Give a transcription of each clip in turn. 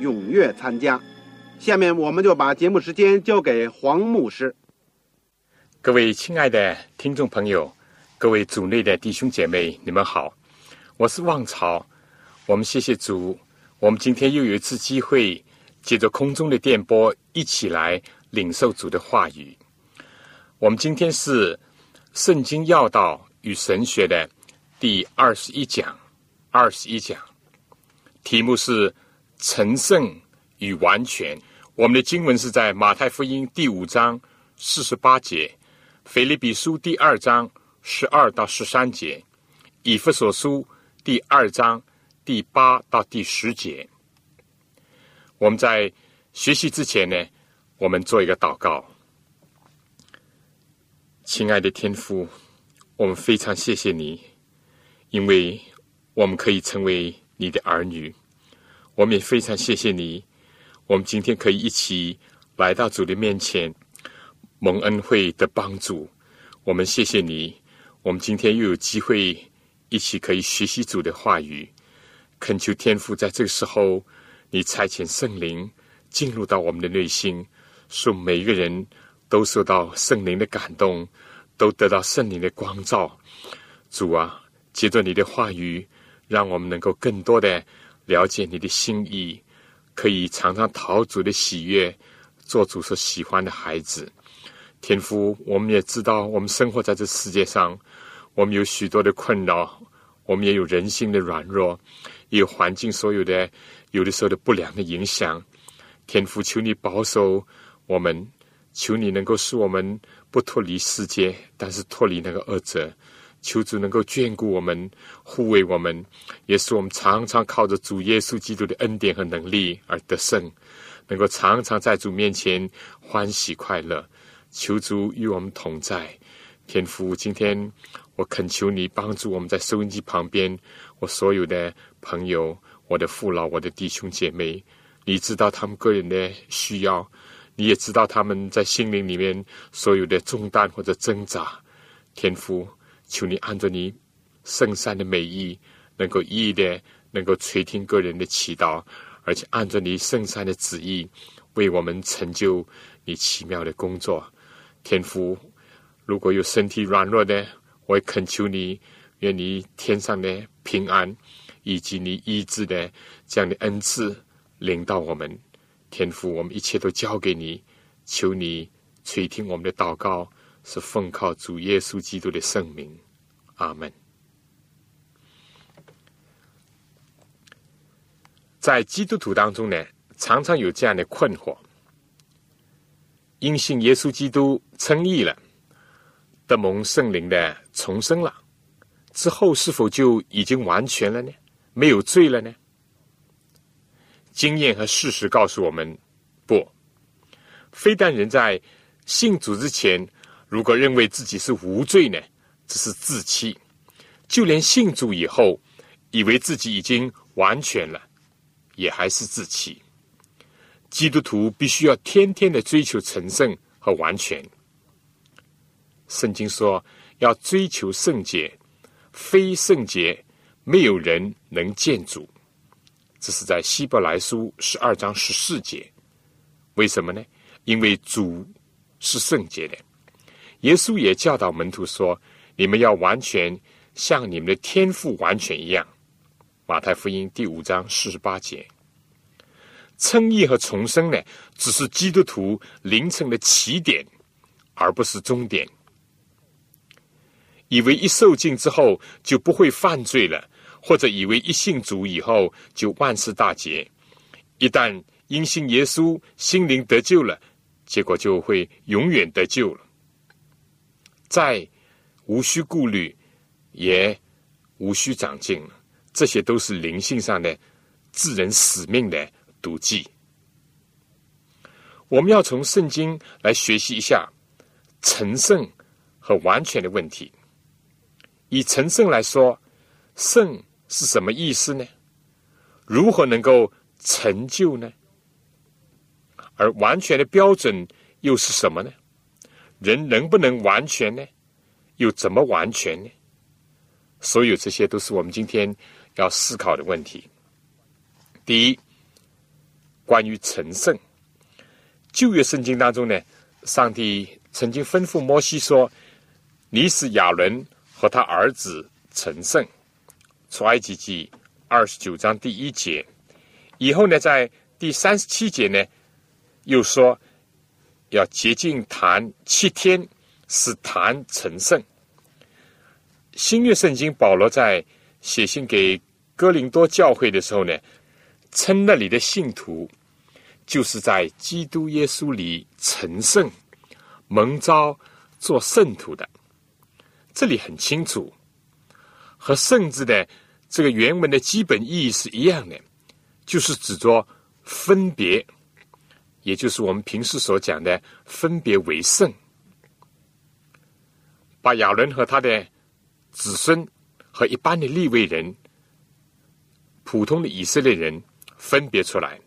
踊跃参加。下面我们就把节目时间交给黄牧师。各位亲爱的听众朋友，各位组内的弟兄姐妹，你们好，我是旺朝。我们谢谢主，我们今天又有一次机会，借着空中的电波，一起来领受主的话语。我们今天是。圣经要道与神学的第二十一讲，二十一讲题目是成圣与完全。我们的经文是在马太福音第五章四十八节，腓立比书第二章十二到十三节，以弗所书第二章第八到第十节。我们在学习之前呢，我们做一个祷告。亲爱的天父，我们非常谢谢你，因为我们可以成为你的儿女。我们也非常谢谢你，我们今天可以一起来到主的面前，蒙恩惠的帮助。我们谢谢你，我们今天又有机会一起可以学习主的话语。恳求天父在这个时候，你差遣圣灵进入到我们的内心，使每一个人。都受到圣灵的感动，都得到圣灵的光照。主啊，借着你的话语，让我们能够更多的了解你的心意，可以常常讨主的喜悦，做主所喜欢的孩子。天父，我们也知道，我们生活在这世界上，我们有许多的困扰，我们也有人性的软弱，也有环境所有的有的时候的不良的影响。天父，求你保守我们。求你能够使我们不脱离世界，但是脱离那个恶者。求主能够眷顾我们，护卫我们，也使我们常常靠着主耶稣基督的恩典和能力而得胜，能够常常在主面前欢喜快乐。求主与我们同在，天父。今天我恳求你帮助我们在收音机旁边，我所有的朋友、我的父老、我的弟兄姐妹，你知道他们个人的需要。你也知道他们在心灵里面所有的重担或者挣扎，天父，求你按着你圣善的美意，能够一一的能够垂听个人的祈祷，而且按着你圣善的旨意，为我们成就你奇妙的工作。天父，如果有身体软弱的，我也恳求你，愿你天上的平安以及你医治的这样的恩赐领到我们。天父，我们一切都交给你，求你垂听我们的祷告，是奉靠主耶稣基督的圣名，阿门。在基督徒当中呢，常常有这样的困惑：因信耶稣基督称义了，得蒙圣灵的重生了，之后是否就已经完全了呢？没有罪了呢？经验和事实告诉我们，不，非但人在信主之前，如果认为自己是无罪呢，这是自欺；就连信主以后，以为自己已经完全了，也还是自欺。基督徒必须要天天的追求成圣和完全。圣经说要追求圣洁，非圣洁，没有人能见主。这是在希伯来书十二章十四节，为什么呢？因为主是圣洁的。耶稣也教导门徒说：“你们要完全像你们的天赋完全一样。”马太福音第五章四十八节。称义和重生呢，只是基督徒凌晨的起点，而不是终点。以为一受尽之后就不会犯罪了，或者以为一信主以后就万事大吉，一旦因信耶稣，心灵得救了，结果就会永远得救了。再无需顾虑，也无需长进。这些都是灵性上的自人使命的毒剂。我们要从圣经来学习一下成圣和完全的问题。以成圣来说，圣是什么意思呢？如何能够成就呢？而完全的标准又是什么呢？人能不能完全呢？又怎么完全呢？所有这些都是我们今天。要思考的问题。第一，关于成圣，旧约圣经当中呢，上帝曾经吩咐摩西说：“你使亚伦和他儿子成圣。”出埃及记二十九章第一节。以后呢，在第三十七节呢，又说要洁净坛七天，使坛成圣。新约圣经保罗在写信给。哥林多教会的时候呢，称那里的信徒就是在基督耶稣里成圣、蒙召做圣徒的。这里很清楚，和“圣”字的这个原文的基本意义是一样的，就是指着分别，也就是我们平时所讲的分别为圣，把亚伦和他的子孙和一般的立位人。普通的以色列人分别出来，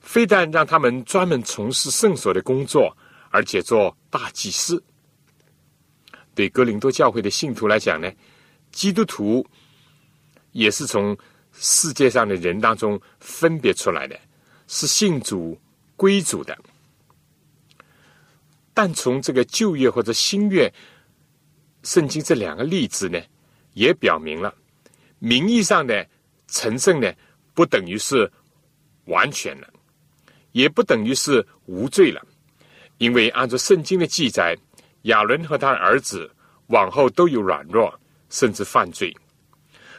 非但让他们专门从事圣所的工作，而且做大祭司。对哥林多教会的信徒来讲呢，基督徒也是从世界上的人当中分别出来的，是信主归主的。但从这个旧约或者新约圣经这两个例子呢，也表明了名义上的。成圣呢，不等于是完全了，也不等于是无罪了，因为按照圣经的记载，亚伦和他儿子往后都有软弱，甚至犯罪。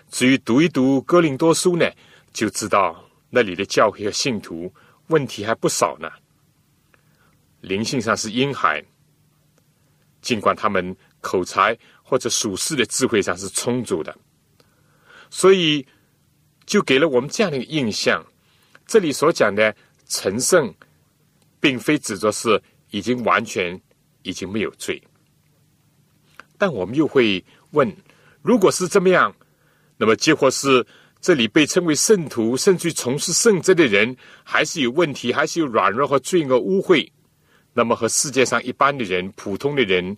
至于读一读哥林多书呢，就知道那里的教会和信徒问题还不少呢。灵性上是婴孩，尽管他们口才或者属世的智慧上是充足的，所以。就给了我们这样的一个印象：这里所讲的成圣，并非指着是已经完全已经没有罪。但我们又会问：如果是这么样，那么结果是这里被称为圣徒，甚至从事圣职的人，还是有问题，还是有软弱和罪恶污秽？那么和世界上一般的人、普通的人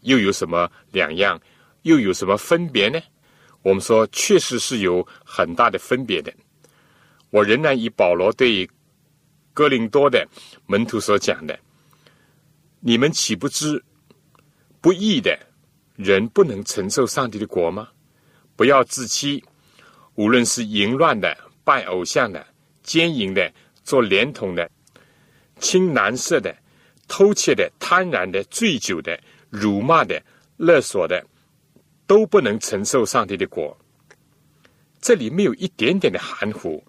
又有什么两样？又有什么分别呢？我们说，确实是有很大的分别的。我仍然以保罗对哥林多的门徒所讲的：“你们岂不知不义的人不能承受上帝的国吗？不要自欺，无论是淫乱的、拜偶像的、奸淫的、做连统的、青蓝色的、偷窃的、贪婪的、醉酒的、辱骂的、勒索的。”都不能承受上帝的果。这里没有一点点的含糊，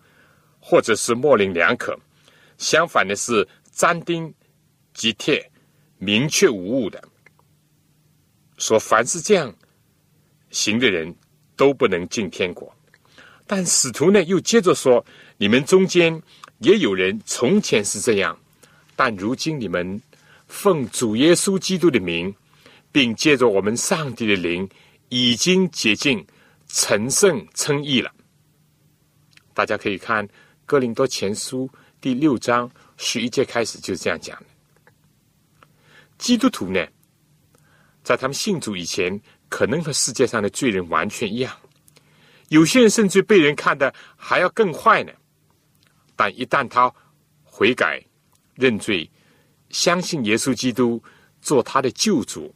或者是模棱两可。相反的是斩钉截铁、明确无误的说：凡是这样行的人，都不能进天国。但使徒呢，又接着说：你们中间也有人从前是这样，但如今你们奉主耶稣基督的名，并借着我们上帝的灵。已经接近成圣称义了。大家可以看《哥林多前书》第六章十一节开始就是这样讲的。基督徒呢，在他们信主以前，可能和世界上的罪人完全一样，有些人甚至被人看的还要更坏呢。但一旦他悔改、认罪、相信耶稣基督做他的救主。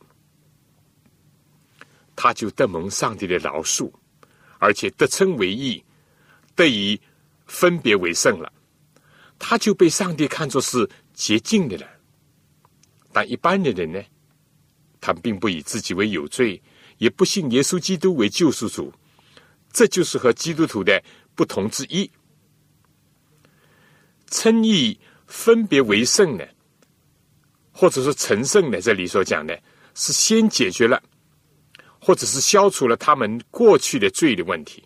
他就得蒙上帝的饶恕，而且得称为义，得以分别为圣了。他就被上帝看作是洁净的了。但一般的人呢，他并不以自己为有罪，也不信耶稣基督为救赎主。这就是和基督徒的不同之一。称义分别为圣呢，或者说成圣呢？这里所讲的是先解决了，或者是消除了他们过去的罪的问题。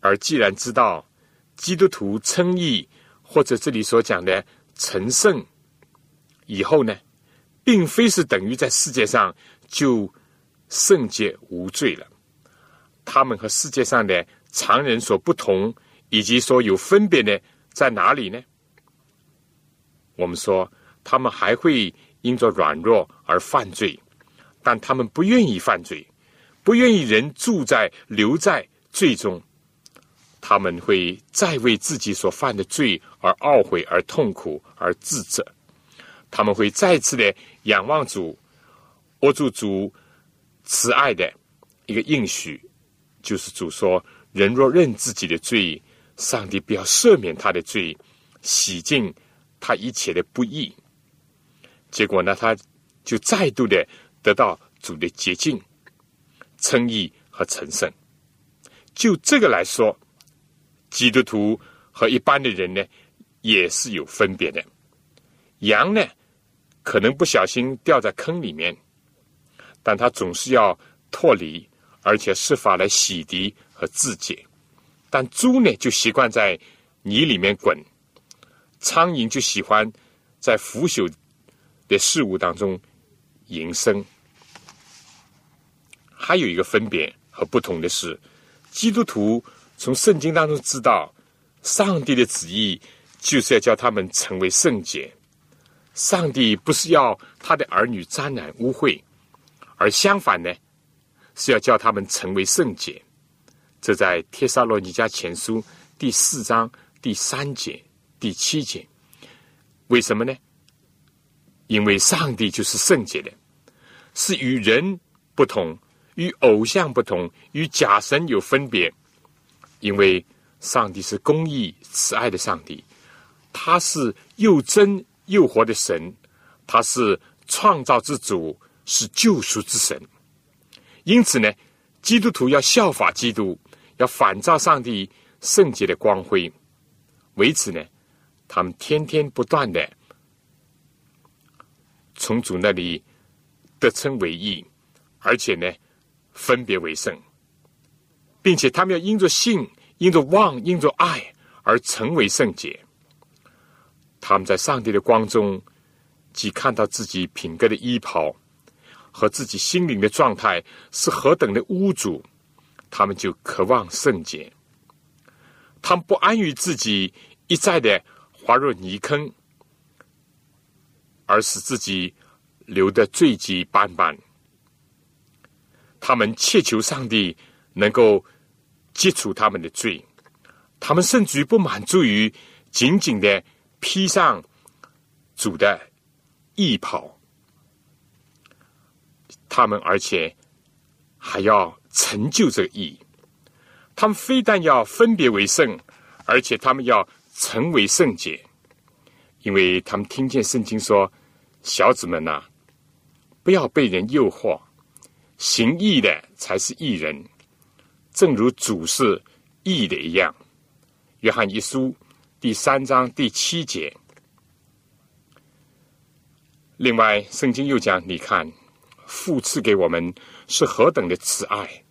而既然知道基督徒称义，或者这里所讲的成圣以后呢，并非是等于在世界上就圣洁无罪了。他们和世界上的常人所不同，以及说有分别的在哪里呢？我们说他们还会因着软弱而犯罪，但他们不愿意犯罪，不愿意人住在留在罪中。他们会再为自己所犯的罪而懊悔、而痛苦、而自责。他们会再次的仰望主，握住主慈爱的一个应许，就是主说：“人若认自己的罪，上帝必要赦免他的罪，洗净他一切的不义。”结果呢，他就再度的得到主的洁净、称义和成圣。就这个来说。基督徒和一般的人呢，也是有分别的。羊呢，可能不小心掉在坑里面，但它总是要脱离，而且设法来洗涤和自洁。但猪呢，就习惯在泥里面滚；苍蝇就喜欢在腐朽的事物当中营生。还有一个分别和不同的是，基督徒。从圣经当中知道，上帝的旨意就是要叫他们成为圣洁。上帝不是要他的儿女沾染污秽，而相反呢，是要叫他们成为圣洁。这在帖撒罗尼迦前书第四章第三节、第七节。为什么呢？因为上帝就是圣洁的，是与人不同，与偶像不同，与假神有分别。因为上帝是公义慈爱的上帝，他是又真又活的神，他是创造之主，是救赎之神。因此呢，基督徒要效法基督，要反照上帝圣洁的光辉。为此呢，他们天天不断的从主那里得称为义，而且呢，分别为圣。并且他们要因着信、因着望、因着爱而成为圣洁。他们在上帝的光中，既看到自己品格的衣袍和自己心灵的状态是何等的污浊，他们就渴望圣洁。他们不安于自己一再的滑入泥坑，而使自己流得罪迹斑斑。他们切求上帝。能够接触他们的罪，他们甚至于不满足于仅仅的披上主的衣袍，他们而且还要成就这个义。他们非但要分别为圣，而且他们要成为圣洁，因为他们听见圣经说：“小子们呐，不要被人诱惑，行义的才是义人。”正如主是义的一样，《约翰一书》第三章第七节。另外，圣经又讲：“你看，父赐给我们是何等的慈爱，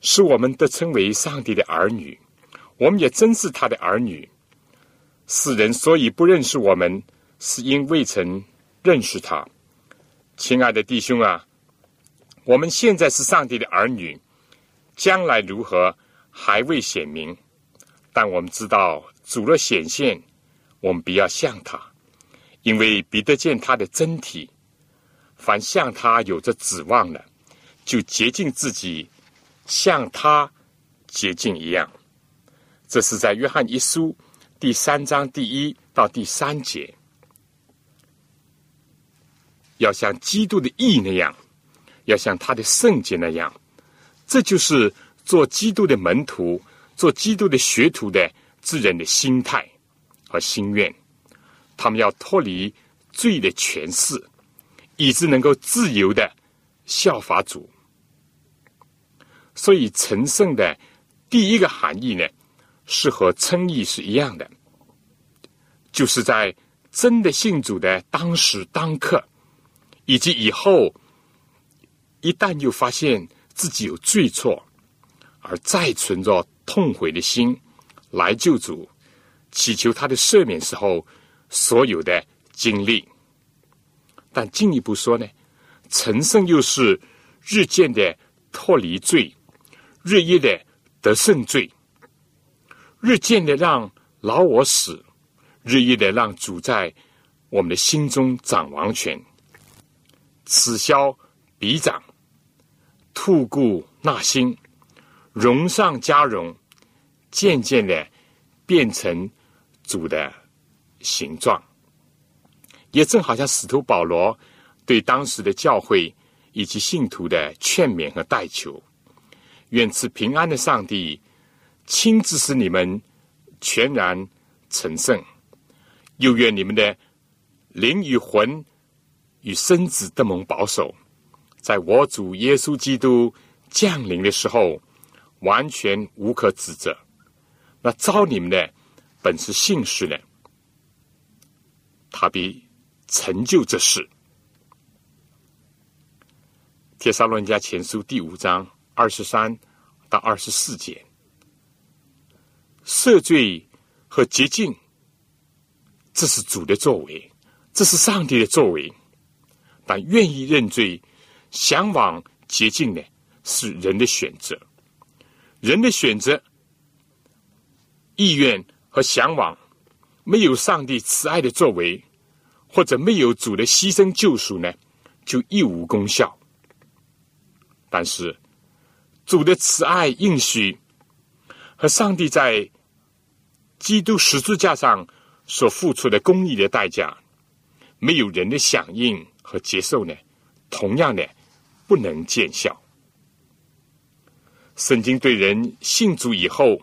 使我们得称为上帝的儿女。我们也真是他的儿女。世人所以不认识我们，是因未曾认识他。亲爱的弟兄啊，我们现在是上帝的儿女。”将来如何还未显明，但我们知道主若显现，我们必要像他，因为比得见他的真体。凡像他有着指望的，就洁净自己，像他洁净一样。这是在约翰一书第三章第一到第三节，要像基督的义那样，要像他的圣洁那样。这就是做基督的门徒、做基督的学徒的之人的心态和心愿，他们要脱离罪的权势，以致能够自由的效法主。所以，成圣的第一个含义呢，是和称义是一样的，就是在真的信主的当时当刻，以及以后，一旦又发现自己有罪错，而再存着痛悔的心来救主，祈求他的赦免时候所有的经历。但进一步说呢，成圣又是日渐的脱离罪。日夜的得胜罪，日渐的让老我死，日夜的让主在我们的心中掌王权，此消彼长，吐故纳新，荣上加荣，渐渐的变成主的形状，也正好像使徒保罗对当时的教会以及信徒的劝勉和代求。愿赐平安的上帝亲自使你们全然成圣，又愿你们的灵与魂与身子得蒙保守，在我主耶稣基督降临的时候，完全无可指责。那招你们的本是信士呢，他必成就这事。帖撒罗尼迦前书第五章。二十三到二十四节，赦罪和洁净，这是主的作为，这是上帝的作为。但愿意认罪、向往洁净的，是人的选择。人的选择、意愿和向往，没有上帝慈爱的作为，或者没有主的牺牲救赎呢，就一无功效。但是。主的慈爱应许和上帝在基督十字架上所付出的公义的代价，没有人的响应和接受呢，同样的不能见效。圣经对人信主以后，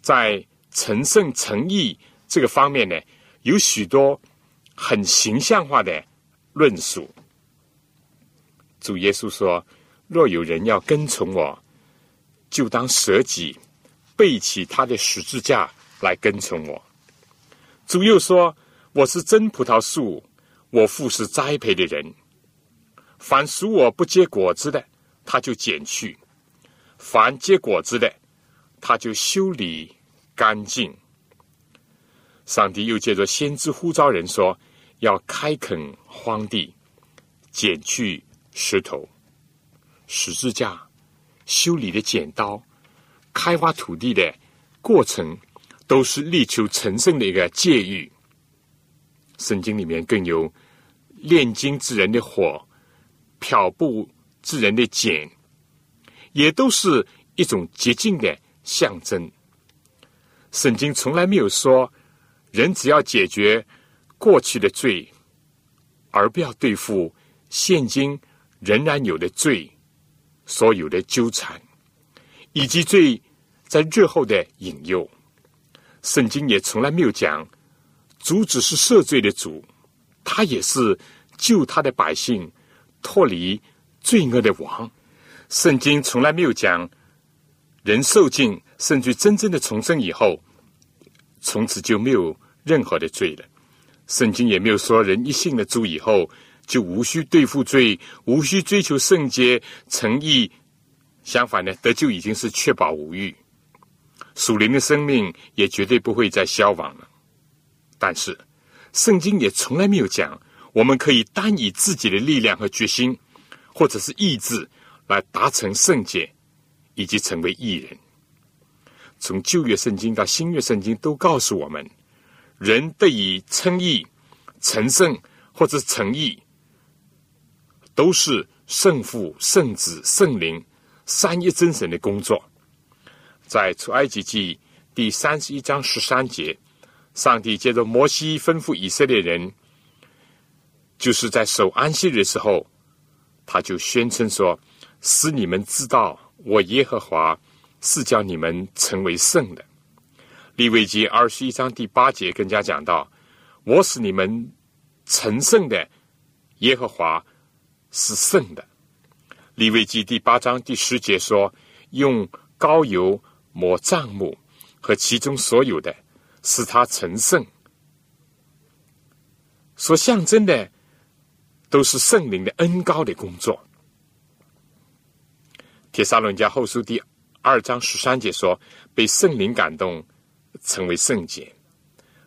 在成圣成义这个方面呢，有许多很形象化的论述。主耶稣说。若有人要跟从我，就当舍己，背起他的十字架来跟从我。主又说：“我是真葡萄树，我父是栽培的人。凡属我不结果子的，他就剪去；凡结果子的，他就修理干净。”上帝又借着先知呼召人说：“要开垦荒地，剪去石头。”十字架、修理的剪刀、开发土地的过程，都是力求成圣的一个戒欲。圣经里面更有炼金之人的火、漂布之人的剪，也都是一种洁净的象征。圣经从来没有说人只要解决过去的罪，而不要对付现今仍然有的罪。所有的纠缠，以及最在日后的引诱，圣经也从来没有讲主只是赦罪的主，他也是救他的百姓脱离罪恶的王。圣经从来没有讲人受尽甚至真正的重生以后，从此就没有任何的罪了。圣经也没有说人一信了主以后。就无需对付罪，无需追求圣洁、诚意。相反呢，得救已经是确保无欲，属灵的生命也绝对不会再消亡了。但是，圣经也从来没有讲，我们可以单以自己的力量和决心，或者是意志来达成圣洁，以及成为义人。从旧约圣经到新约圣经，都告诉我们，人得以称义、成圣或者成义。都是圣父、圣子、圣灵三一真神的工作。在出埃及记第三十一章十三节，上帝接着摩西吩咐以色列人，就是在守安息日的时候，他就宣称说：“使你们知道，我耶和华是叫你们成为圣的。利未记二十一章第八节更加讲到：“我使你们成圣的耶和华是圣的。”利未记第八章第十节说：“用膏油抹帐幕和其中所有的，使他成圣。”所象征的都是圣灵的恩高的工作。铁沙伦家后书第二章十三节说：“被圣灵感动，成为圣洁。”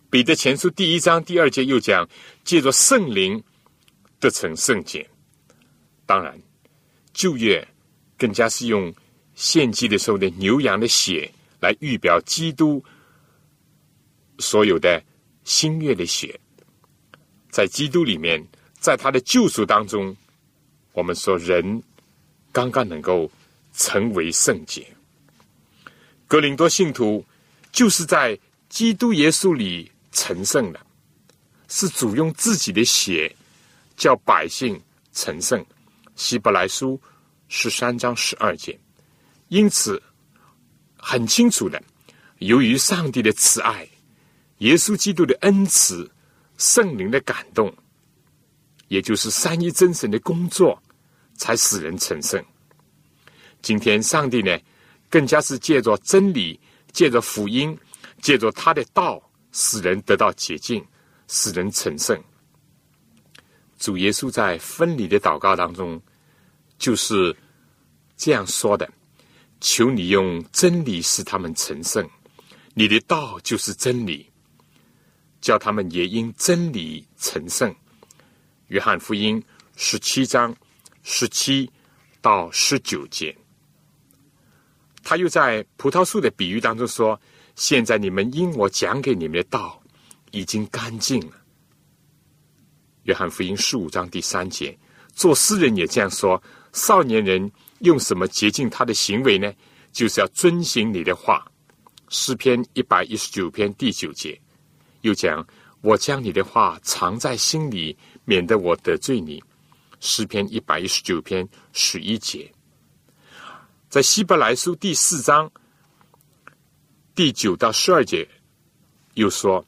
彼得前书第一章第二节又讲：“借着圣灵得成圣洁。”当然，旧约更加是用献祭的时候的牛羊的血来预表基督所有的新月的血。在基督里面，在他的救赎当中，我们说人刚刚能够成为圣洁。格林多信徒就是在基督耶稣里成圣的，是主用自己的血叫百姓成圣。希伯来书十三章十二节，因此很清楚的，由于上帝的慈爱，耶稣基督的恩慈。圣灵的感动，也就是三一真神的工作，才使人成圣。今天，上帝呢，更加是借着真理，借着福音，借着他的道，使人得到洁净，使人成圣。主耶稣在分离的祷告当中，就是这样说的：“求你用真理使他们成圣，你的道就是真理。”叫他们也因真理成圣。约翰福音十七章十七到十九节，他又在葡萄树的比喻当中说：“现在你们因我讲给你们的道已经干净了。”约翰福音十五章第三节，做诗人也这样说：“少年人用什么洁净他的行为呢？就是要遵行你的话。”诗篇一百一十九篇第九节。又讲：“我将你的话藏在心里，免得我得罪你。”诗篇一百一十九篇十一节，在希伯来书第四章第九到十二节，又说：“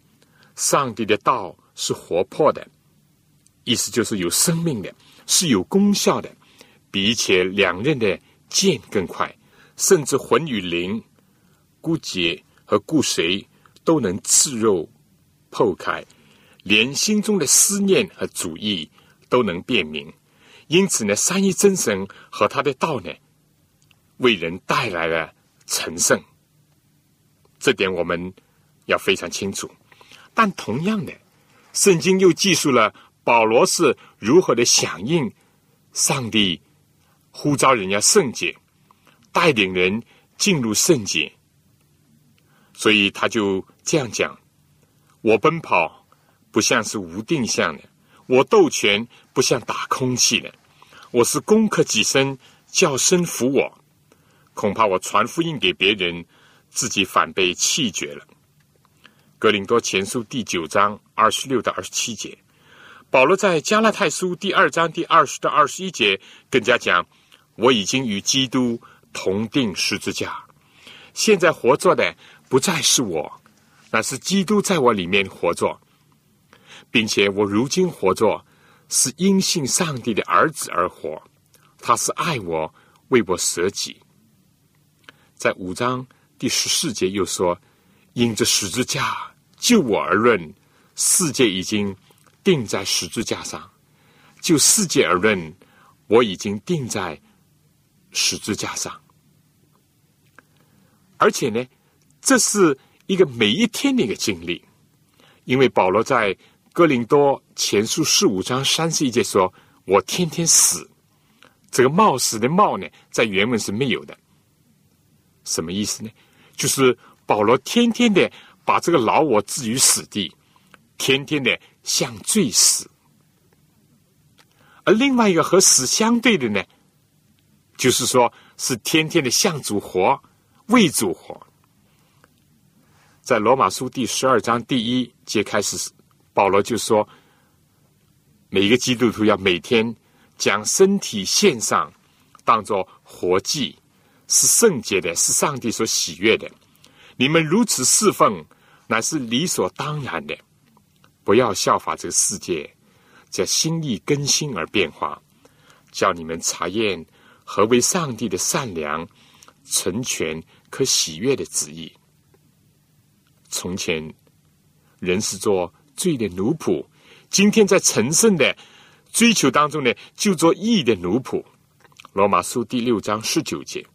上帝的道是活泼的，意思就是有生命的，是有功效的，比一切两刃的剑更快，甚至魂与灵、骨节和骨髓都能刺肉。”剖开，连心中的思念和主意都能辨明。因此呢，三一真神和他的道呢，为人带来了成圣。这点我们要非常清楚。但同样的，圣经又记述了保罗是如何的响应上帝呼召人家圣洁，带领人进入圣洁。所以他就这样讲。我奔跑不像是无定向的，我斗拳不像打空气的，我是攻克己身，叫身服我。恐怕我传福音给别人，自己反被弃绝了。格林多前书第九章二十六到二十七节，保罗在加拉太书第二章第二十到二十一节更加讲：我已经与基督同定十字架，现在活着的不再是我。那是基督在我里面活着，并且我如今活着是因信上帝的儿子而活。他是爱我，为我舍己。在五章第十四节又说：“因着十字架就我而论，世界已经定在十字架上；就世界而论，我已经定在十字架上。”而且呢，这是。一个每一天的一个经历，因为保罗在哥林多前书十五章三十一节说：“我天天死。”这个“冒死”的“冒”呢，在原文是没有的。什么意思呢？就是保罗天天的把这个老我置于死地，天天的向罪死。而另外一个和死相对的呢，就是说是天天的向主活，为主活。在罗马书第十二章第一节开始，保罗就说：每一个基督徒要每天将身体献上，当作活祭，是圣洁的，是上帝所喜悦的。你们如此侍奉，乃是理所当然的。不要效法这个世界，叫心意更新而变化，叫你们查验何为上帝的善良、纯全、可喜悦的旨意。从前人是做罪的奴仆，今天在成圣的追求当中呢，就做义的奴仆。罗马书第六章十九节，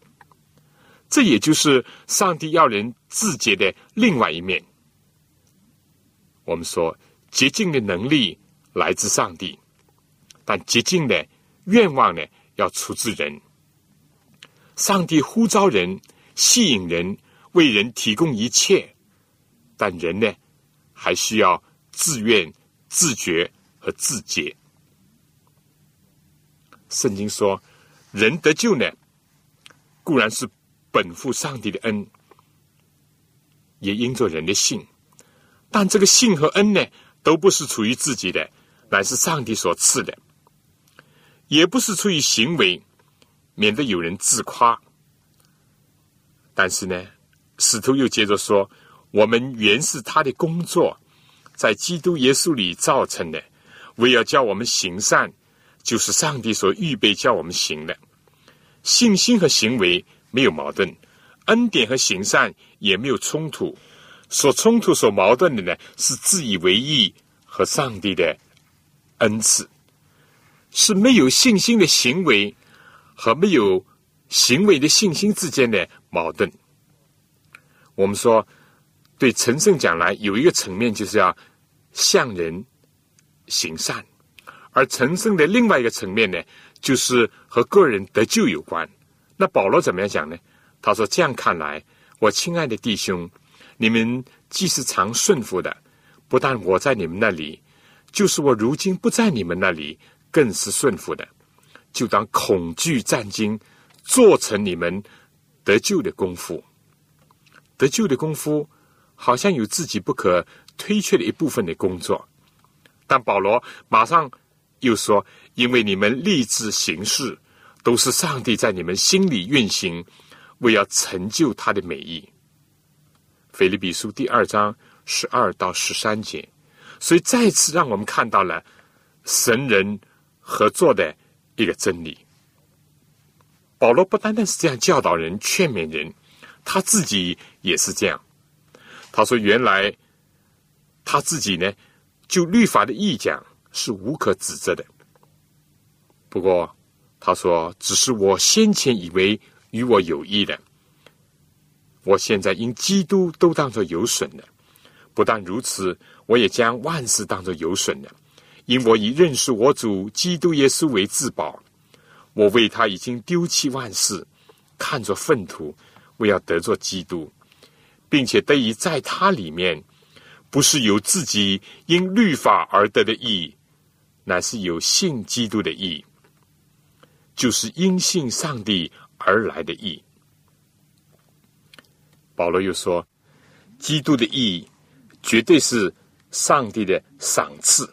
这也就是上帝要人自洁的另外一面。我们说。洁净的能力来自上帝，但洁净的愿望呢，要出自人。上帝呼召人，吸引人，为人提供一切，但人呢，还需要自愿、自觉和自洁。圣经说，人得救呢，固然是本乎上帝的恩，也因着人的信，但这个信和恩呢？都不是出于自己的，乃是上帝所赐的；也不是出于行为，免得有人自夸。但是呢，使徒又接着说：“我们原是他的工作，在基督耶稣里造成的，为要叫我们行善，就是上帝所预备叫我们行的。信心和行为没有矛盾，恩典和行善也没有冲突。”所冲突、所矛盾的呢，是自以为意和上帝的恩赐，是没有信心的行为和没有行为的信心之间的矛盾。我们说，对陈胜讲来，有一个层面就是要向人行善，而陈胜的另外一个层面呢，就是和个人得救有关。那保罗怎么样讲呢？他说：“这样看来，我亲爱的弟兄。”你们既是常顺服的，不但我在你们那里，就是我如今不在你们那里，更是顺服的。就当恐惧战惊，做成你们得救的功夫。得救的功夫，好像有自己不可推却的一部分的工作。但保罗马上又说：“因为你们立志行事，都是上帝在你们心里运行，为要成就他的美意。”腓立比书第二章十二到十三节，所以再次让我们看到了神人合作的一个真理。保罗不单单是这样教导人、劝勉人，他自己也是这样。他说：“原来他自己呢，就律法的意讲是无可指责的。不过他说，只是我先前以为与我有益的。”我现在因基督都当作有损的，不但如此，我也将万事当作有损的，因我以认识我主基督耶稣为至宝。我为他已经丢弃万事，看作粪土，为要得作基督，并且得以在他里面，不是有自己因律法而得的义，乃是有信基督的义，就是因信上帝而来的义。保罗又说：“基督的意义绝对是上帝的赏赐，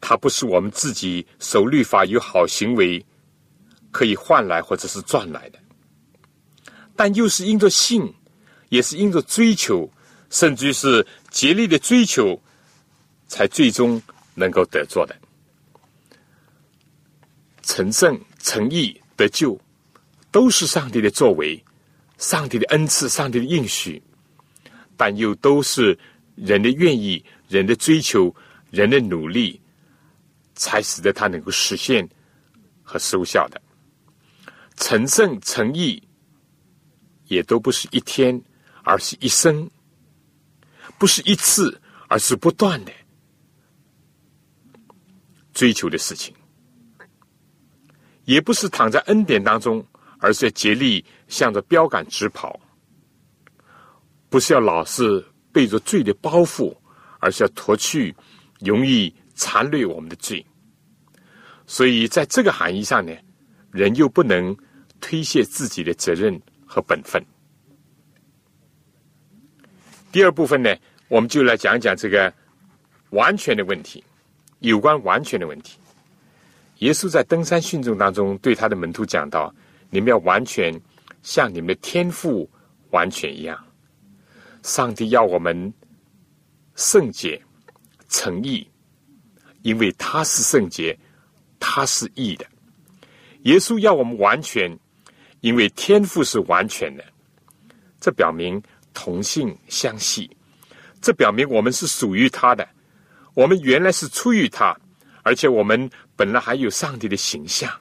它不是我们自己守律法有好行为可以换来或者是赚来的，但又是因着信，也是因着追求，甚至于是竭力的追求，才最终能够得做的。成圣、成义、得救，都是上帝的作为。”上帝的恩赐，上帝的应许，但又都是人的愿意、人的追求、人的努力，才使得他能够实现和收效的。成圣成义，也都不是一天，而是一生；不是一次，而是不断的追求的事情；也不是躺在恩典当中。而是要竭力向着标杆直跑，不是要老是背着罪的包袱，而是要脱去容易残累我们的罪。所以，在这个含义上呢，人又不能推卸自己的责任和本分。第二部分呢，我们就来讲讲这个完全的问题，有关完全的问题。耶稣在登山训众当中对他的门徒讲到。你们要完全像你们的天赋完全一样。上帝要我们圣洁、诚意，因为他是圣洁，他是义的。耶稣要我们完全，因为天赋是完全的。这表明同性相系，这表明我们是属于他的。我们原来是出于他，而且我们本来还有上帝的形象，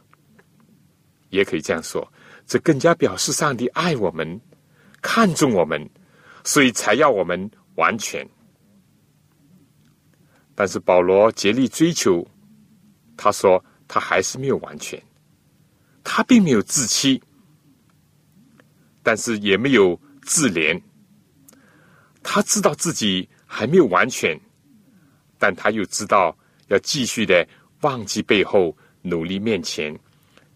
也可以这样说。这更加表示上帝爱我们，看重我们。所以才要我们完全，但是保罗竭力追求，他说他还是没有完全，他并没有自欺，但是也没有自怜，他知道自己还没有完全，但他又知道要继续的忘记背后，努力面前，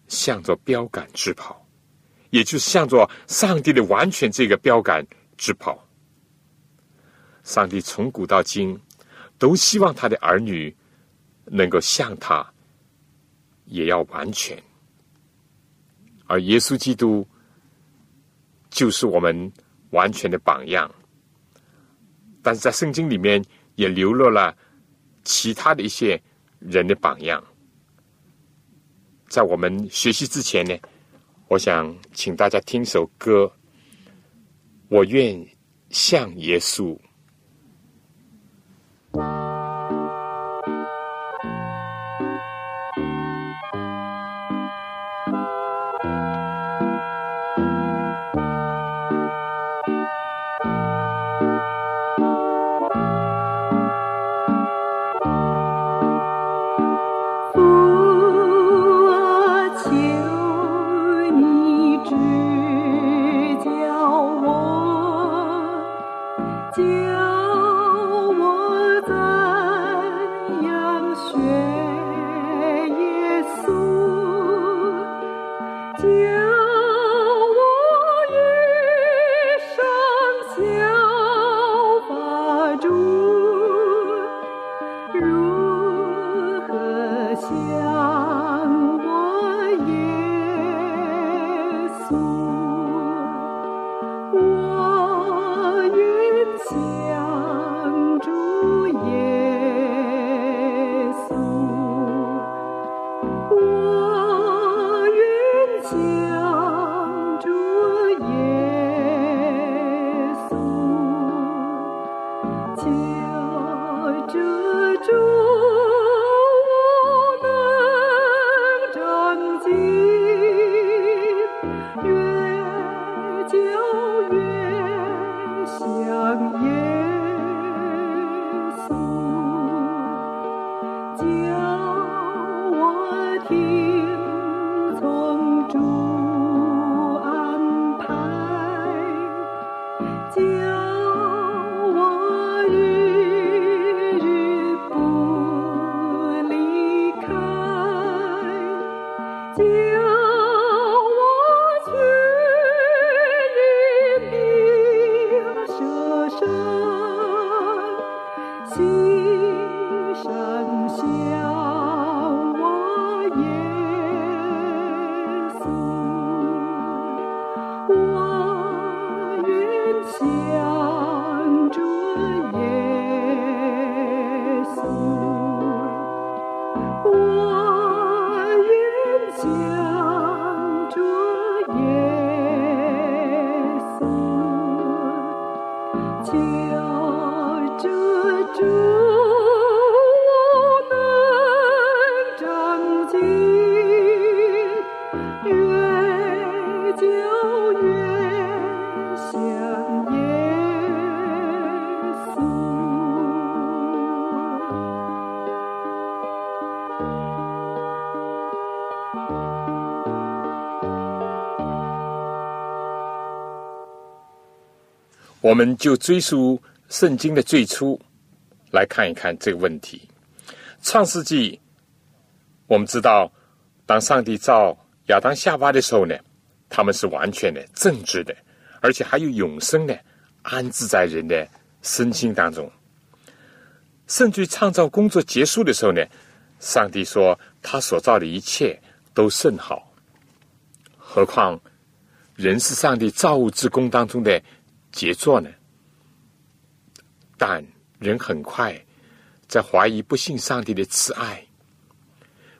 向着标杆直跑，也就是向着上帝的完全这个标杆。直跑。上帝从古到今都希望他的儿女能够像他，也要完全。而耶稣基督就是我们完全的榜样。但是在圣经里面也流露了其他的一些人的榜样。在我们学习之前呢，我想请大家听首歌。我愿像耶稣。我们就追溯圣经的最初，来看一看这个问题。创世纪，我们知道，当上帝造亚当夏娃的时候呢，他们是完全的正直的，而且还有永生的安置在人的身心当中。甚至创造工作结束的时候呢，上帝说他所造的一切都甚好。何况人是上帝造物之功当中的。杰作呢？但人很快在怀疑不信上帝的慈爱，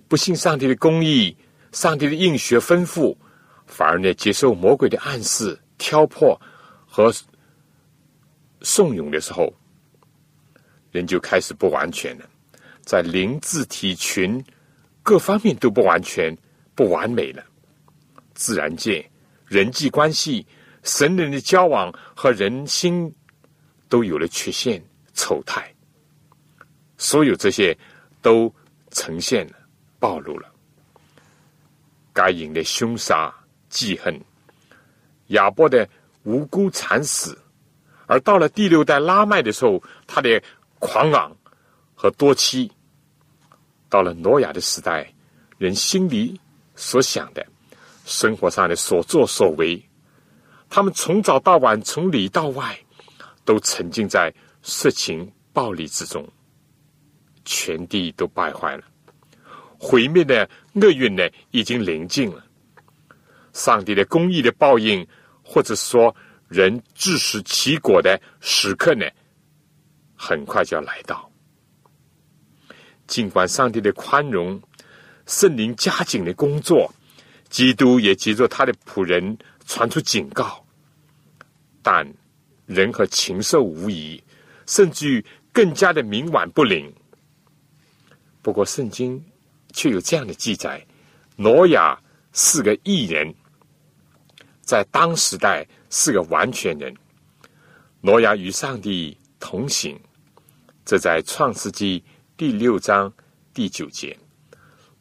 不信上帝的公义，上帝的应许吩咐，反而呢接受魔鬼的暗示、挑破和怂恿的时候，人就开始不完全了，在灵、智、体、群各方面都不完全、不完美了。自然界、人际关系、神人的交往和人心都有了缺陷、丑态，所有这些都呈现了、暴露了。该隐的凶杀、记恨，亚伯的无辜惨死，而到了第六代拉麦的时候，他的狂妄和多妻；到了挪亚的时代，人心里所想的。生活上的所作所为，他们从早到晚，从里到外，都沉浸在色情暴力之中，全地都败坏了，毁灭的厄运呢，已经临近了。上帝的公义的报应，或者说人自食其果的时刻呢，很快就要来到。尽管上帝的宽容，圣灵加紧的工作。基督也藉着他的仆人传出警告，但人和禽兽无疑，甚至更加的冥顽不灵。不过，圣经却有这样的记载：挪亚是个异人，在当时代是个完全人。挪亚与上帝同行，这在创世纪第六章第九节。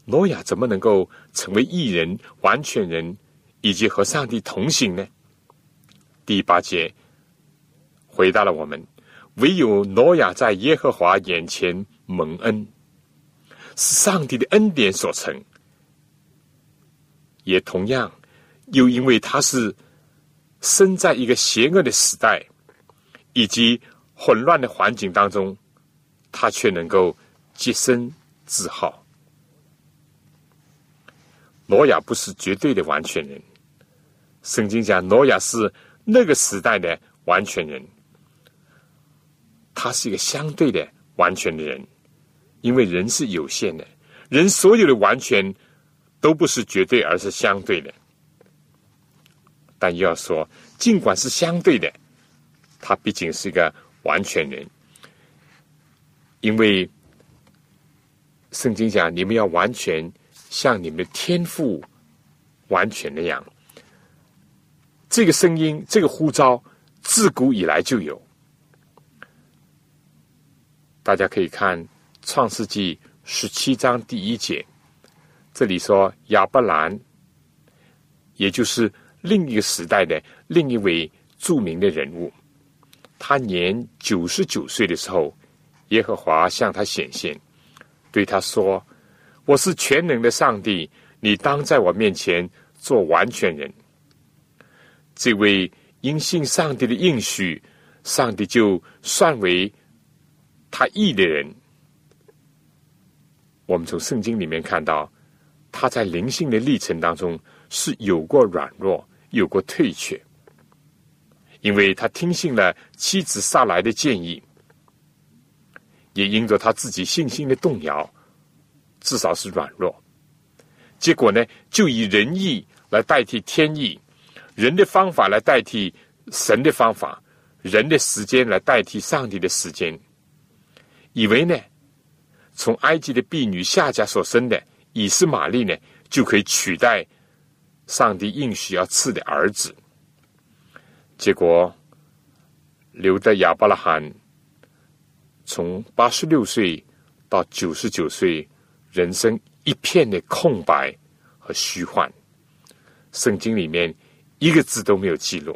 挪亚怎么能够成为异人、完全人，以及和上帝同行呢？第八节回答了我们：唯有挪亚在耶和华眼前蒙恩，是上帝的恩典所成；也同样，又因为他是生在一个邪恶的时代以及混乱的环境当中，他却能够洁身自好。挪亚不是绝对的完全人，圣经讲挪亚是那个时代的完全人，他是一个相对的完全的人，因为人是有限的，人所有的完全都不是绝对，而是相对的。但要说，尽管是相对的，他毕竟是一个完全人，因为圣经讲你们要完全。像你们的天赋完全那样，这个声音，这个呼召，自古以来就有。大家可以看《创世纪》十七章第一节，这里说亚伯兰，也就是另一个时代的另一位著名的人物，他年九十九岁的时候，耶和华向他显现，对他说。我是全能的上帝，你当在我面前做完全人。这位因信上帝的应许，上帝就算为他义的人。我们从圣经里面看到，他在灵性的历程当中是有过软弱，有过退却，因为他听信了妻子撒来的建议，也因着他自己信心的动摇。至少是软弱，结果呢，就以仁义来代替天意，人的方法来代替神的方法，人的时间来代替上帝的时间，以为呢，从埃及的婢女夏家所生的以斯玛利呢，就可以取代上帝应许要赐的儿子。结果，留在亚伯拉罕从八十六岁到九十九岁。人生一片的空白和虚幻，圣经里面一个字都没有记录。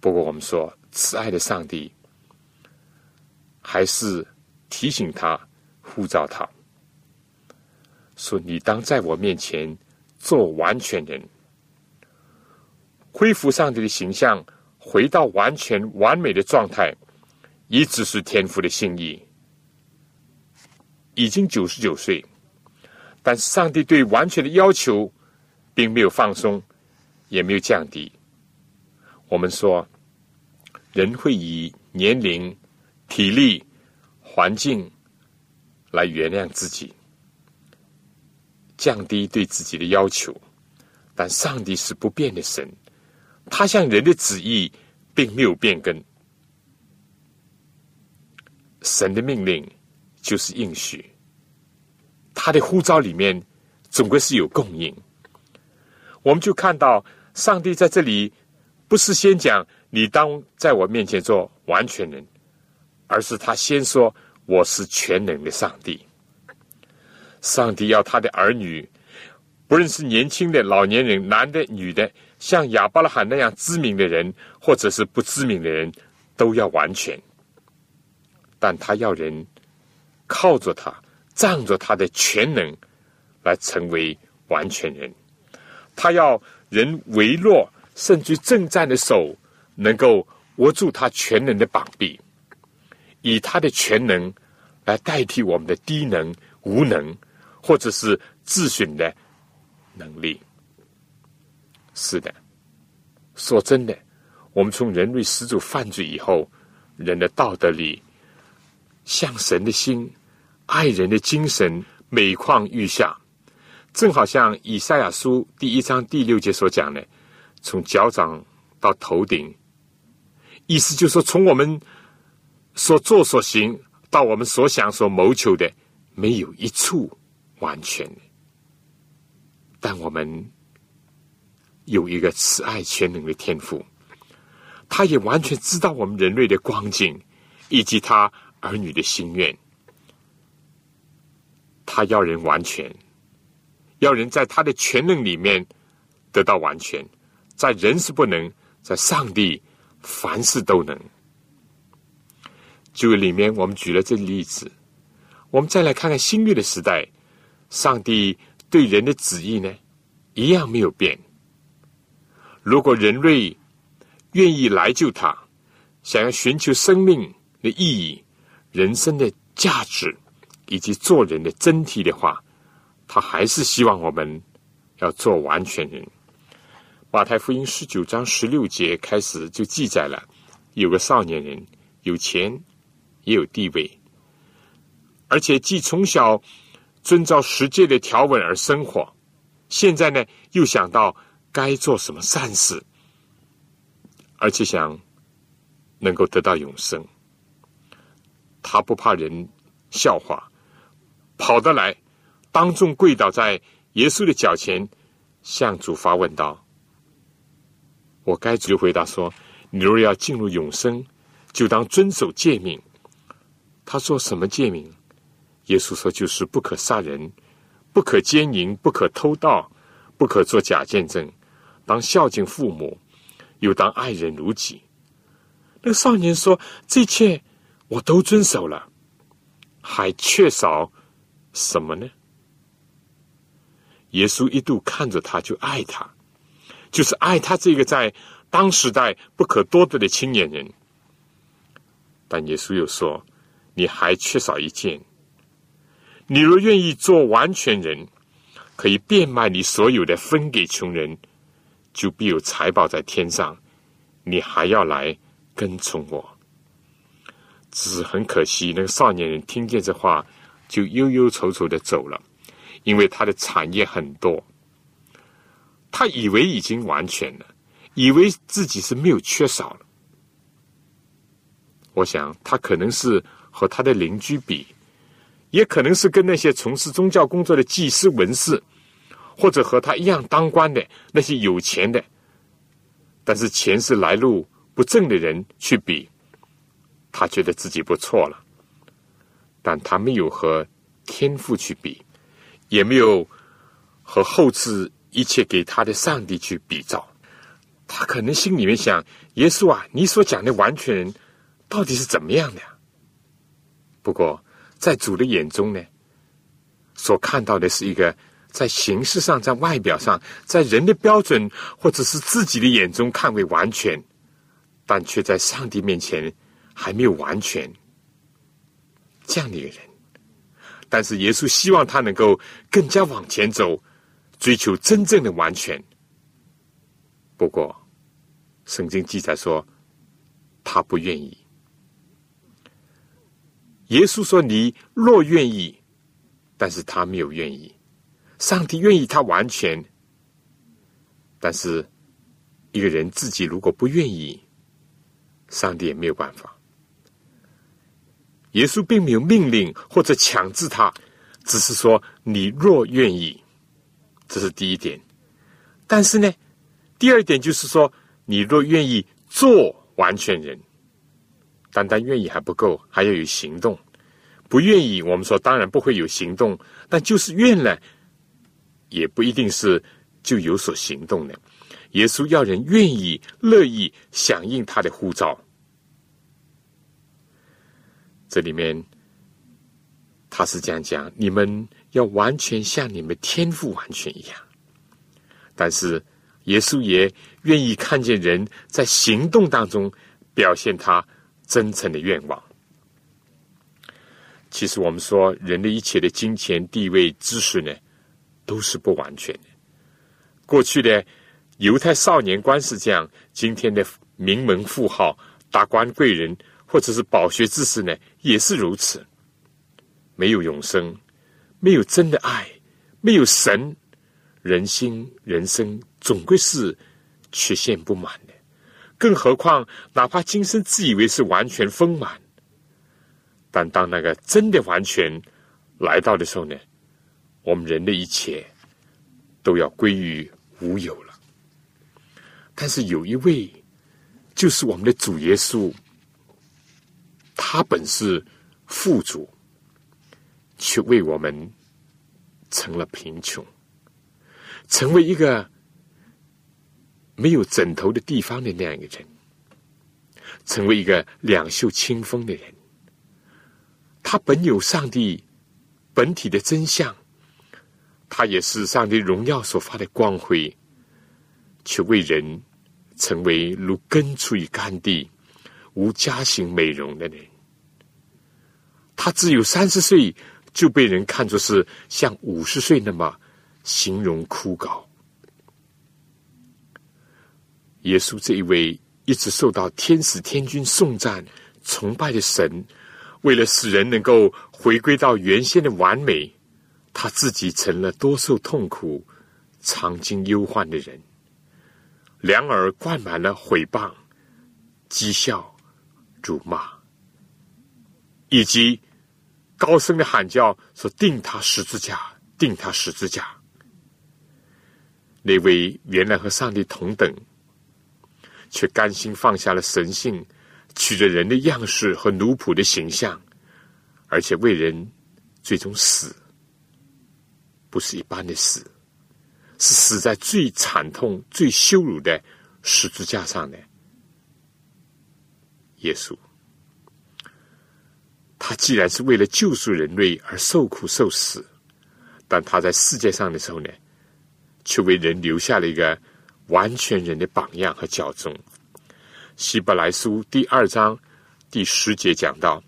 不过，我们说慈爱的上帝还是提醒他、呼召他，说：“你当在我面前做完全人，恢复上帝的形象，回到完全完美的状态，一直是天父的心意。”已经九十九岁，但是上帝对完全的要求并没有放松，也没有降低。我们说，人会以年龄、体力、环境来原谅自己，降低对自己的要求。但上帝是不变的神，他向人的旨意并没有变更。神的命令就是应许，他的呼召里面总归是有供应。我们就看到上帝在这里不是先讲。你当在我面前做完全人，而是他先说我是全能的上帝。上帝要他的儿女，不论是年轻的、老年人、男的、女的，像亚伯拉罕那样知名的人，或者是不知名的人，都要完全。但他要人靠着他，仗着他的全能，来成为完全人。他要人为弱，甚至正战的手。能够握住他全能的膀臂，以他的全能来代替我们的低能、无能，或者是自损的能力。是的，说真的，我们从人类始祖犯罪以后，人的道德里，向神的心、爱人的精神每况愈下，正好像以赛亚书第一章第六节所讲的，从脚掌到头顶。意思就是说，从我们所做所行到我们所想所谋求的，没有一处完全。但我们有一个慈爱全能的天赋，他也完全知道我们人类的光景以及他儿女的心愿。他要人完全，要人在他的全能里面得到完全，在人是不能，在上帝。凡事都能。就里面我们举了这个例子，我们再来看看新约的时代，上帝对人的旨意呢，一样没有变。如果人类愿意来救他，想要寻求生命的意义、人生的价值以及做人的真谛的话，他还是希望我们要做完全人。马太福音十九章十六节开始就记载了，有个少年人有钱也有地位，而且既从小遵照十诫的条文而生活，现在呢又想到该做什么善事，而且想能够得到永生，他不怕人笑话，跑得来，当众跪倒在耶稣的脚前，向主发问道。我该就回答说：“你若要进入永生，就当遵守诫命。”他说：“什么诫命？”耶稣说：“就是不可杀人，不可奸淫，不可偷盗，不可做假见证，当孝敬父母，又当爱人如己。”那个少年说：“这一切我都遵守了，还缺少什么呢？”耶稣一度看着他，就爱他。就是爱他这个在当时代不可多得的青年人，但耶稣又说：“你还缺少一件。你若愿意做完全人，可以变卖你所有的，分给穷人，就必有财宝在天上。你还要来跟从我。”只是很可惜，那个少年人听见这话，就忧忧愁愁的走了，因为他的产业很多。他以为已经完全了，以为自己是没有缺少了。我想他可能是和他的邻居比，也可能是跟那些从事宗教工作的祭司、文士，或者和他一样当官的那些有钱的，但是钱是来路不正的人去比，他觉得自己不错了。但他没有和天赋去比，也没有和后世。一切给他的上帝去比照，他可能心里面想：耶稣啊，你所讲的完全人到底是怎么样的？不过在主的眼中呢，所看到的是一个在形式上、在外表上、在人的标准或者是自己的眼中看为完全，但却在上帝面前还没有完全这样的一个人。但是耶稣希望他能够更加往前走。追求真正的完全。不过，圣经记载说，他不愿意。耶稣说：“你若愿意。”但是他没有愿意。上帝愿意他完全，但是一个人自己如果不愿意，上帝也没有办法。耶稣并没有命令或者强制他，只是说：“你若愿意。”这是第一点。但是呢，第二点就是说，你若愿意做完全人，单单愿意还不够，还要有行动。不愿意，我们说当然不会有行动，但就是愿了，也不一定是就有所行动的。耶稣要人愿意、乐意响应他的呼召。这里面他是这样讲：你们要完全像你们天赋完全一样。但是耶稣也愿意看见人在行动当中表现他真诚的愿望。其实我们说，人的一切的金钱、地位、知识呢，都是不完全的。过去的犹太少年官是这样，今天的名门富豪、达官贵人，或者是饱学之士呢，也是如此。没有永生，没有真的爱，没有神，人心、人生总归是缺陷不满的。更何况，哪怕今生自以为是完全丰满。但当那个真的完全来到的时候呢，我们人的一切都要归于无有了。但是有一位，就是我们的主耶稣，他本是富足，却为我们成了贫穷，成为一个没有枕头的地方的那样一个人，成为一个两袖清风的人。他本有上帝本体的真相，他也是上帝荣耀所发的光辉，却为人成为如根出于干地、无家型美容的人。他只有三十岁，就被人看作是像五十岁那么形容枯槁。耶稣这一位一直受到天使天君颂赞崇拜的神。为了使人能够回归到原先的完美，他自己成了多受痛苦、常经忧患的人，两耳灌满了毁谤、讥笑、辱骂，以及高声的喊叫，说定他十字架，定他十字架。那位原来和上帝同等，却甘心放下了神性。取着人的样式和奴仆的形象，而且为人最终死，不是一般的死，是死在最惨痛、最羞辱的十字架上的耶稣。他既然是为了救赎人类而受苦受死，但他在世界上的时候呢，却为人留下了一个完全人的榜样和教宗。希伯来书第二章第十节讲到：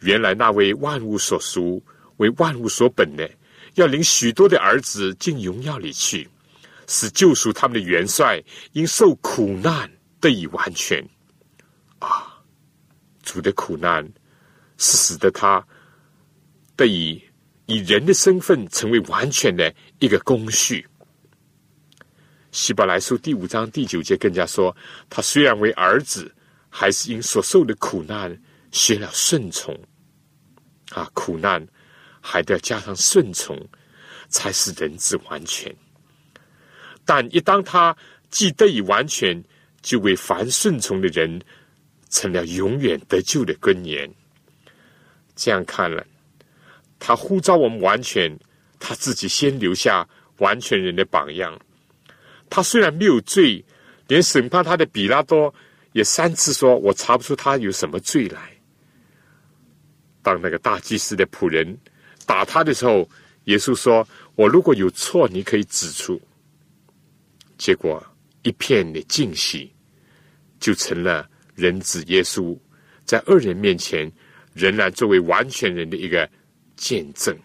原来那位万物所属、为万物所本的，要领许多的儿子进荣耀里去，使救赎他们的元帅因受苦难得以完全。啊，主的苦难是使得他得以以人的身份成为完全的一个工序。希伯来书第五章第九节更加说：“他虽然为儿子，还是因所受的苦难学了顺从。啊，苦难还得加上顺从，才是人之完全。但一当他既得以完全，就为凡顺从的人成了永远得救的根源。这样看来，他呼召我们完全，他自己先留下完全人的榜样。”他虽然没有罪，连审判他的比拉多也三次说：“我查不出他有什么罪来。”当那个大祭司的仆人打他的时候，耶稣说：“我如果有错，你可以指出。”结果一片的惊喜，就成了人子耶稣在恶人面前仍然作为完全人的一个见证。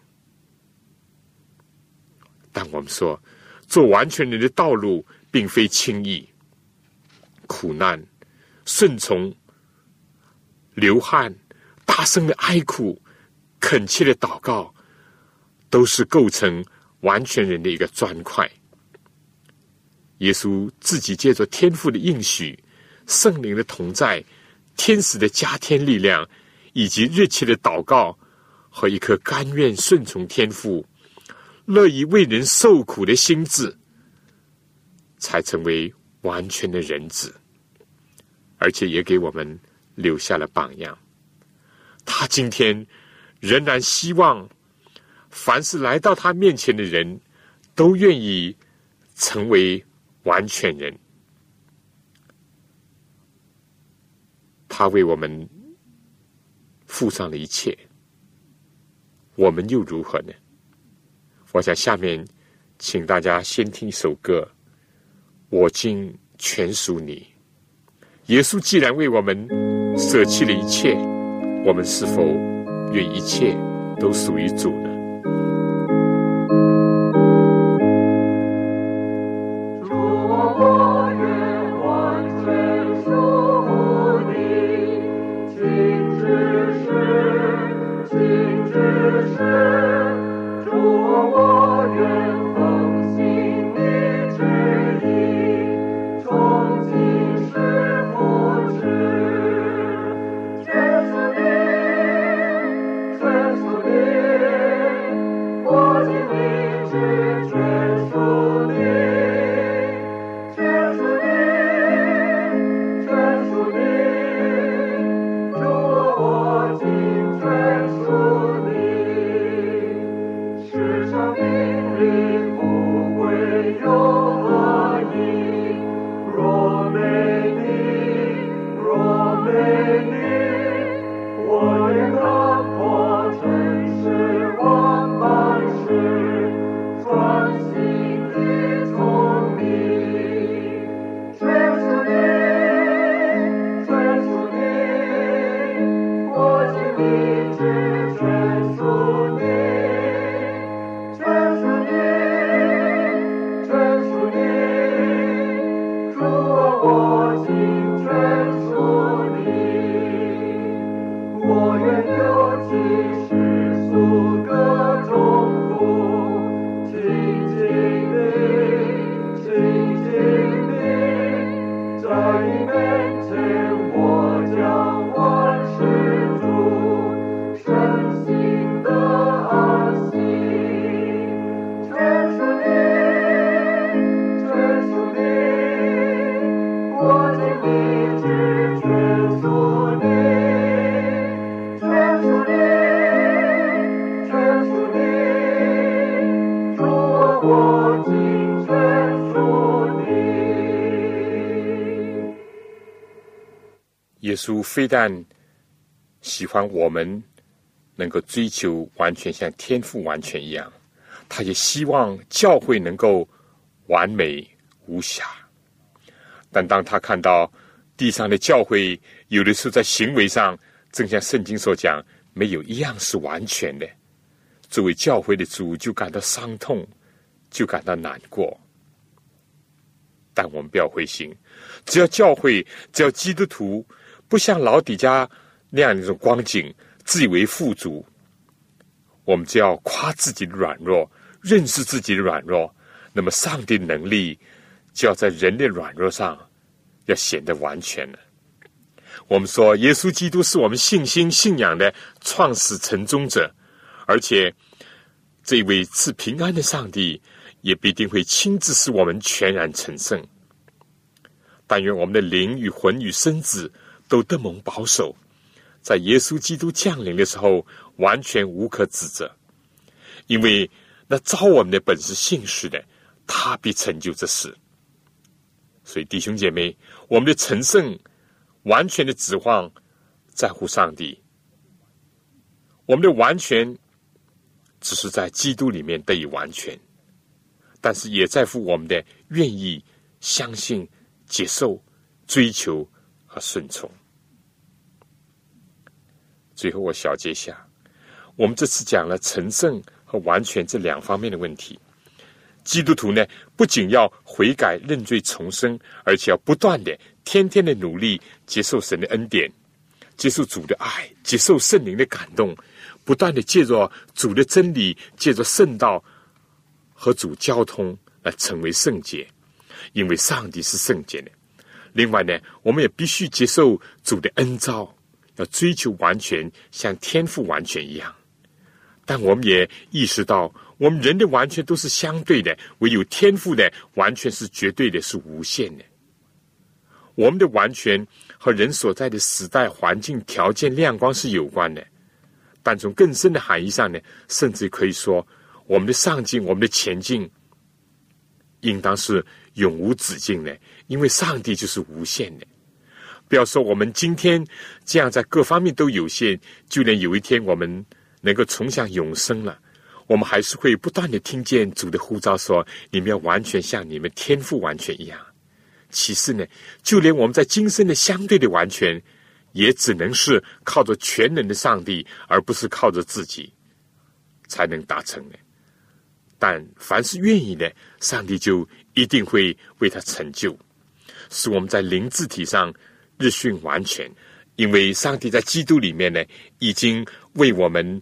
但我们说。做完全人的道路并非轻易，苦难、顺从流汗、大声的哀哭、恳切的祷告，都是构成完全人的一个砖块。耶稣自己借着天父的应许、圣灵的同在、天使的加添力量，以及热切的祷告和一颗甘愿顺从天父、乐意为人受苦的心智，才成为完全的人子，而且也给我们留下了榜样。他今天仍然希望，凡是来到他面前的人，都愿意成为。完全人，他为我们付上了一切，我们又如何呢？我想下面请大家先听一首歌，《我今全属你》。耶稣既然为我们舍弃了一切，我们是否愿一切都属于主呢？是。耶稣非但喜欢我们能够追求完全像天赋完全一样，他也希望教会能够完美无瑕。但当他看到地上的教会有的时候在行为上，正像圣经所讲，没有一样是完全的，作为教会的主就感到伤痛，就感到难过。但我们不要灰心，只要教会，只要基督徒。不像老底家那样一种光景，自以为富足。我们就要夸自己的软弱，认识自己的软弱，那么上帝的能力就要在人的软弱上要显得完全了。我们说，耶稣基督是我们信心信仰的创始成终者，而且这位赐平安的上帝也必定会亲自使我们全然成圣。但愿我们的灵与魂与身子。都得蒙保守，在耶稣基督降临的时候，完全无可指责，因为那招我们的本是信实的，他必成就这事。所以弟兄姐妹，我们的成圣完全的指望在乎上帝，我们的完全只是在基督里面得以完全，但是也在乎我们的愿意相信、接受、追求和顺从。最后，我小结一下，我们这次讲了成圣和完全这两方面的问题。基督徒呢，不仅要悔改认罪重生，而且要不断的、天天的努力接受神的恩典，接受主的爱，接受圣灵的感动，不断的借着主的真理，借着圣道和主交通，来成为圣洁。因为上帝是圣洁的。另外呢，我们也必须接受主的恩召，要追求完全，像天赋完全一样。但我们也意识到，我们人的完全都是相对的，唯有天赋的完全是绝对的，是无限的。我们的完全和人所在的时代、环境、条件、亮光是有关的，但从更深的含义上呢，甚至可以说，我们的上进、我们的前进，应当是永无止境的，因为上帝就是无限的。不要说我们今天这样在各方面都有限，就连有一天我们能够重享永生了，我们还是会不断的听见主的呼召，说你们要完全像你们天赋完全一样。其次呢，就连我们在今生的相对的完全，也只能是靠着全能的上帝，而不是靠着自己才能达成的。但凡是愿意的，上帝就一定会为他成就，使我们在灵智体上日训完全。因为上帝在基督里面呢，已经为我们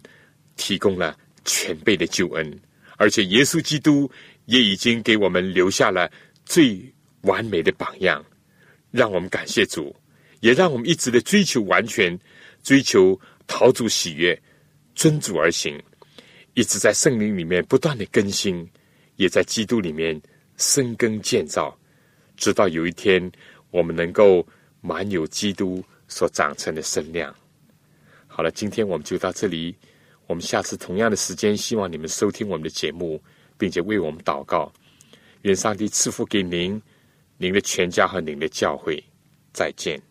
提供了全备的救恩，而且耶稣基督也已经给我们留下了最。完美的榜样，让我们感谢主，也让我们一直的追求完全，追求陶主喜悦，遵主而行，一直在圣灵里面不断的更新，也在基督里面深耕建造，直到有一天我们能够满有基督所长成的身量。好了，今天我们就到这里，我们下次同样的时间，希望你们收听我们的节目，并且为我们祷告，愿上帝赐福给您。您的全家和您的教会，再见。